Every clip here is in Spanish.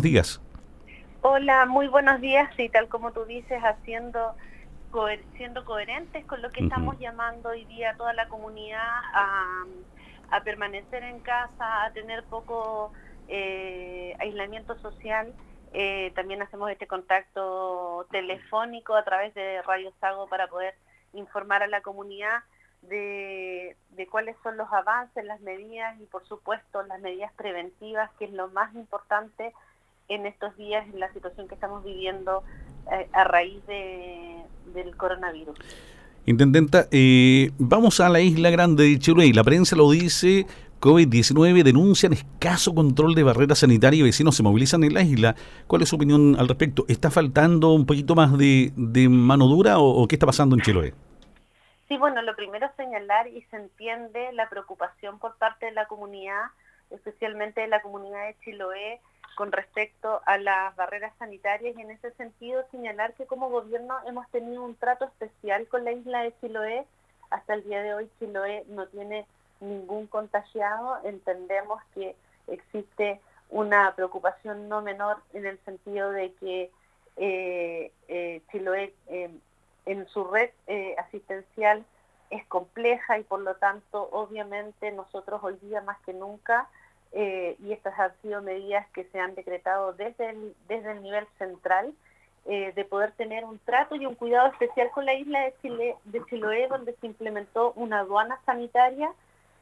días. Hola, muy buenos días. Y tal como tú dices, haciendo siendo coherentes con lo que estamos llamando hoy día a toda la comunidad a, permanecer en casa, a tener poco eh, aislamiento social. Eh, también hacemos este contacto telefónico a través de Radio Sago para poder informar a la comunidad de, de, cuáles son los avances, las medidas y por supuesto las medidas preventivas, que es lo más importante en estos días en la situación que estamos viviendo eh, a raíz de, del coronavirus. Intendenta, eh, vamos a la isla grande de Chiloé. La prensa lo dice, COVID-19 denuncian escaso control de barreras sanitarias y vecinos se movilizan en la isla. ¿Cuál es su opinión al respecto? ¿Está faltando un poquito más de, mano dura o, qué está pasando en Chiloé? Sí, bueno, lo primero es señalar y se entiende la preocupación por parte de la comunidad, especialmente de la comunidad de Chiloé, con respecto a las barreras sanitarias y en ese sentido señalar que como gobierno hemos tenido un trato especial con la isla de Chiloé. Hasta el día de hoy Chiloé no tiene ningún contagiado. Entendemos que existe una preocupación no menor en el sentido de que eh, eh, Chiloé eh, en su red asistencial es compleja y por lo tanto obviamente nosotros hoy día más que nunca eh, y estas han sido medidas que se han decretado desde el, desde el nivel central eh, de poder tener un trato y un cuidado especial con la isla de, Chile, de Chiloé, donde se implementó una aduana sanitaria.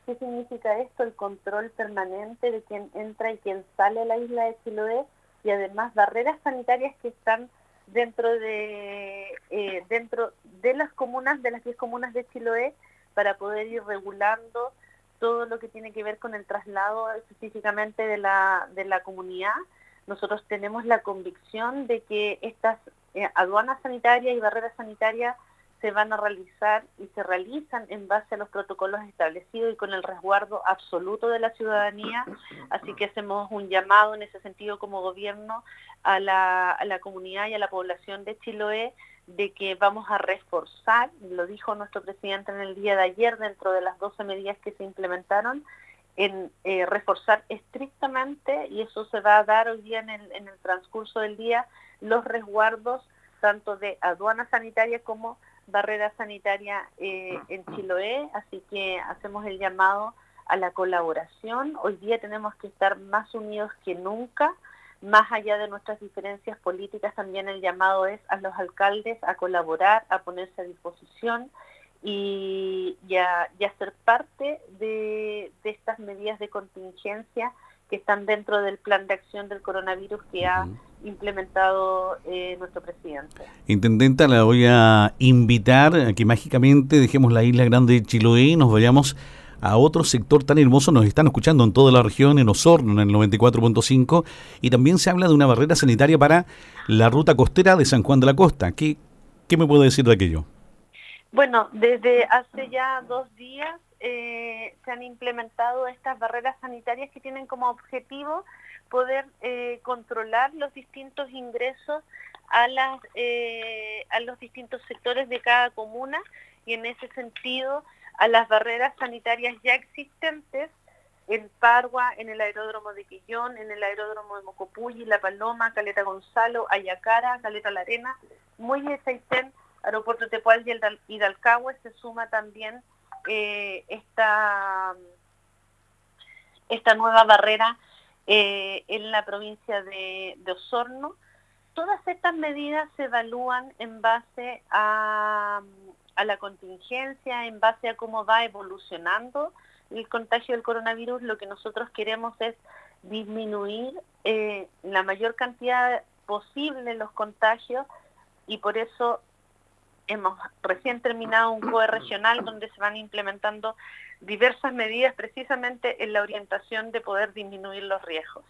¿Qué significa esto? El control permanente de quién entra y quién sale a la isla de Chiloé y además barreras sanitarias que están dentro de eh, dentro de las comunas, de las 10 comunas de Chiloé, para poder ir regulando todo lo que tiene que ver con el traslado específicamente de la, de la comunidad. Nosotros tenemos la convicción de que estas eh, aduanas sanitarias y barreras sanitarias se van a realizar y se realizan en base a los protocolos establecidos y con el resguardo absoluto de la ciudadanía. Así que hacemos un llamado en ese sentido como gobierno a la, a la comunidad y a la población de Chiloé de que vamos a reforzar, lo dijo nuestro presidente en el día de ayer dentro de las 12 medidas que se implementaron, en eh, reforzar estrictamente, y eso se va a dar hoy día en el, en el transcurso del día, los resguardos tanto de aduana sanitaria como barrera sanitaria eh, en Chiloé, así que hacemos el llamado a la colaboración. Hoy día tenemos que estar más unidos que nunca más allá de nuestras diferencias políticas, también el llamado es a los alcaldes a colaborar, a ponerse a disposición y, a, ser parte de, estas medidas de contingencia que están dentro del plan de acción del coronavirus que ha implementado eh, nuestro presidente. Intendenta, la voy a invitar a que mágicamente dejemos la isla grande de Chiloé y nos vayamos a otro sector tan hermoso. Nos están escuchando en toda la región, en Osorno, en el 94.5, y también se habla de una barrera sanitaria para la ruta costera de San Juan de la Costa. ¿Qué, qué me puede decir de aquello? Bueno, desde hace ya dos días eh, se han implementado estas barreras sanitarias que tienen como objetivo poder eh, controlar los distintos ingresos eh, a los distintos sectores de cada comuna y en ese sentido a las barreras sanitarias ya existentes en Pargua, en el aeródromo de Quillón, en el aeródromo de Mocopuyi, La Paloma, Caleta Gonzalo, Ayacara, Caleta La Arena, Muelle Saitén, Aeropuerto Tepual y Dalcahue, se suma también eh, esta, esta nueva barrera eh, en la provincia de Osorno. Todas estas medidas se evalúan en base a a la contingencia, en base a cómo va evolucionando el contagio del coronavirus, lo que nosotros queremos es disminuir eh, la mayor cantidad posible los contagios y por eso hemos recién terminado un COE regional donde se van implementando diversas medidas precisamente en la orientación de poder disminuir los riesgos.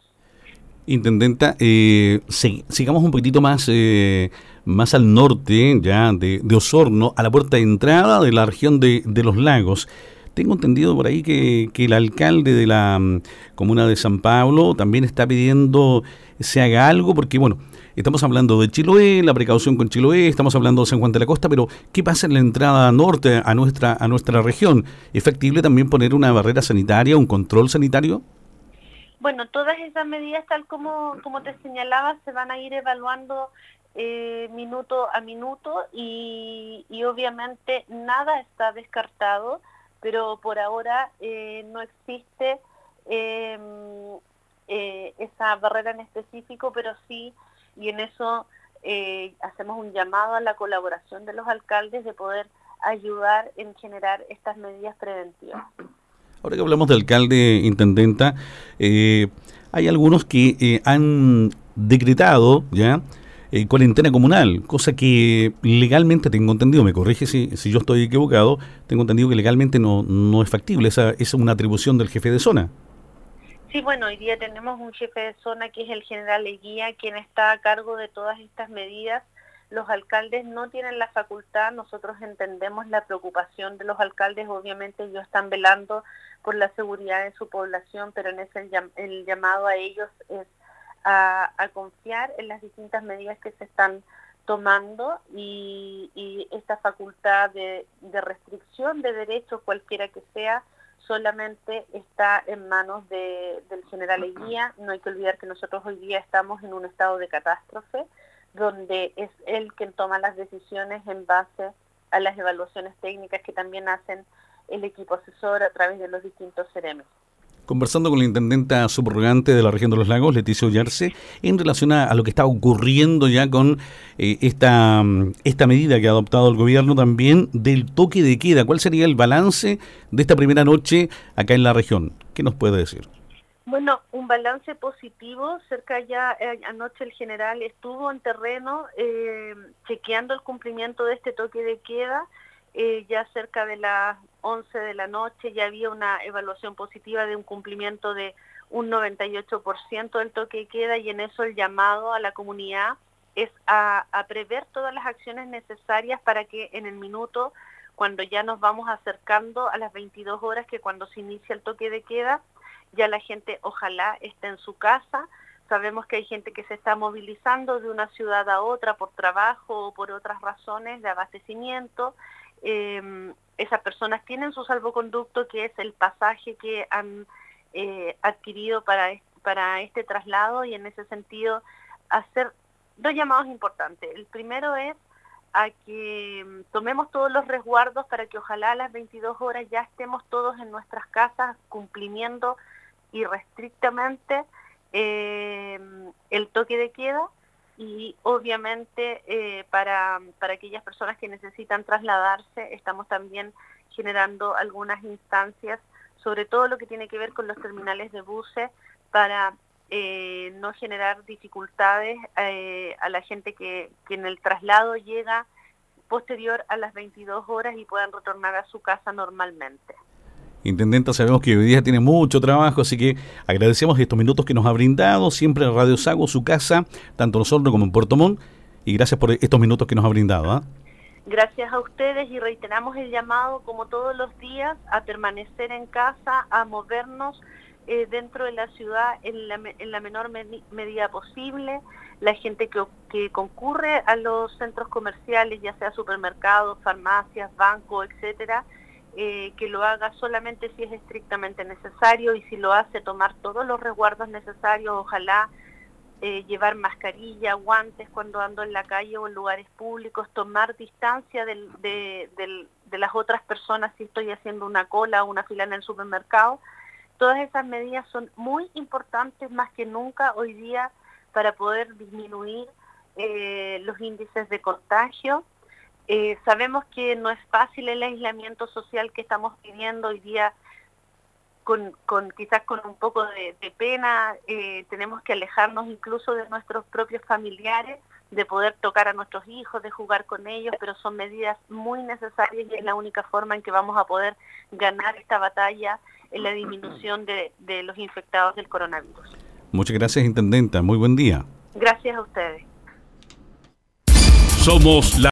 Intendenta, eh, sigamos un poquitito más, eh, más al norte ya de, Osorno, a la puerta de entrada de la región de, los lagos. Tengo entendido por ahí que, el alcalde de la mm, comuna de San Pablo también está pidiendo se haga algo, porque bueno, estamos hablando de Chiloé, la precaución con Chiloé, estamos hablando de San Juan de la Costa, pero ¿qué pasa en la entrada norte a nuestra, a nuestra región? ¿Es factible también poner una barrera sanitaria, un control sanitario? Bueno, todas esas medidas, tal como, como te señalaba, se van a ir evaluando eh, minuto a minuto y, obviamente nada está descartado, pero por ahora eh, no existe em, eh, esa barrera en específico, pero sí, y en eso hacemos un llamado a la colaboración de los alcaldes de poder ayudar en generar estas medidas preventivas. Ahora que hablamos de alcalde, intendenta, hay algunos que han decretado ya eh, cuarentena comunal, cosa que legalmente tengo entendido, me corrige si, si yo estoy equivocado, tengo entendido que legalmente no, no es factible, esa es una atribución del jefe de zona. Sí, bueno, hoy día tenemos un jefe de zona que es el general Eguía, quien está a cargo de todas estas medidas. Los alcaldes no tienen la facultad, nosotros entendemos la preocupación de los alcaldes, obviamente ellos están velando por la seguridad de su población, pero en ese el llamado a ellos es a, confiar en las distintas medidas que se están tomando y, esta facultad de, restricción de derechos, cualquiera que sea, solamente está en manos del general Eguía. No hay que olvidar que nosotros hoy día estamos en un estado de catástrofe, donde es él quien toma las decisiones en base a las evaluaciones técnicas que también hacen el equipo asesor a través de los distintos CEREMES conversando con la intendenta subrogante de la región de los lagos, Leticia Ollarse, en relación a, lo que está ocurriendo ya con eh, esta, esta medida que ha adoptado el gobierno también del toque de queda. ¿Cuál sería el balance de esta primera noche acá en la región? ¿Qué nos puede decir? Bueno, un balance positivo. Cerca ya eh, anoche el general estuvo en terreno eh, chequeando el cumplimiento de este toque de queda. ya cerca de las 11 de la noche ya había una evaluación positiva de un cumplimiento de un 98% del toque de queda y en eso el llamado a la comunidad es a, prever todas las acciones necesarias para que en el minuto, cuando ya nos vamos acercando a las 22 horas que cuando se inicia el toque de queda, ya la gente ojalá esté en su casa. Sabemos que hay gente que se está movilizando de una ciudad a otra por trabajo o por otras razones de abastecimiento. Eh, esas personas tienen su salvoconducto, que es el pasaje que han eh, adquirido para, para este traslado y en ese sentido hacer dos llamados importantes. El primero es a que mm, tomemos todos los resguardos para que ojalá a las 22 horas ya estemos todos en nuestras casas cumpliendo irrestrictamente eh, el toque de queda y obviamente eh, para, para aquellas personas que necesitan trasladarse estamos también generando algunas instancias, sobre todo lo que tiene que ver con los terminales de buses, para eh, no generar dificultades eh, a la gente que, que en el traslado llega posterior a las 22 horas y puedan retornar a su casa normalmente. Intendenta, sabemos que hoy día tiene mucho trabajo, así que agradecemos estos minutos que nos ha brindado, siempre en Radio Sago, su casa, tanto nosotros como en Puerto Montt, y gracias por estos minutos que nos ha brindado. ¿ah? Gracias a ustedes y reiteramos el llamado, como todos los días, a permanecer en casa, a movernos eh, dentro de la ciudad en la, menor medida posible. La gente que, que concurre a los centros comerciales, ya sea supermercados, farmacias, bancos, etcétera, eh, que lo haga solamente si es estrictamente necesario y si lo hace tomar todos los resguardos necesarios, ojalá eh, llevar mascarilla, guantes cuando ando en la calle o en lugares públicos, tomar distancia de, las otras personas si estoy haciendo una cola o una fila en el supermercado. Todas esas medidas son muy importantes más que nunca hoy día para poder disminuir eh, los índices de contagio eh, sabemos que no es fácil el aislamiento social que estamos viviendo hoy día, con, quizás con un poco de, pena, eh, tenemos que alejarnos incluso de nuestros propios familiares, de poder tocar a nuestros hijos, de jugar con ellos, pero son medidas muy necesarias y es la única forma en que vamos a poder ganar esta batalla en la disminución de, de los infectados del coronavirus. Muchas gracias, Intendenta. Muy buen día. Gracias a ustedes. Somos la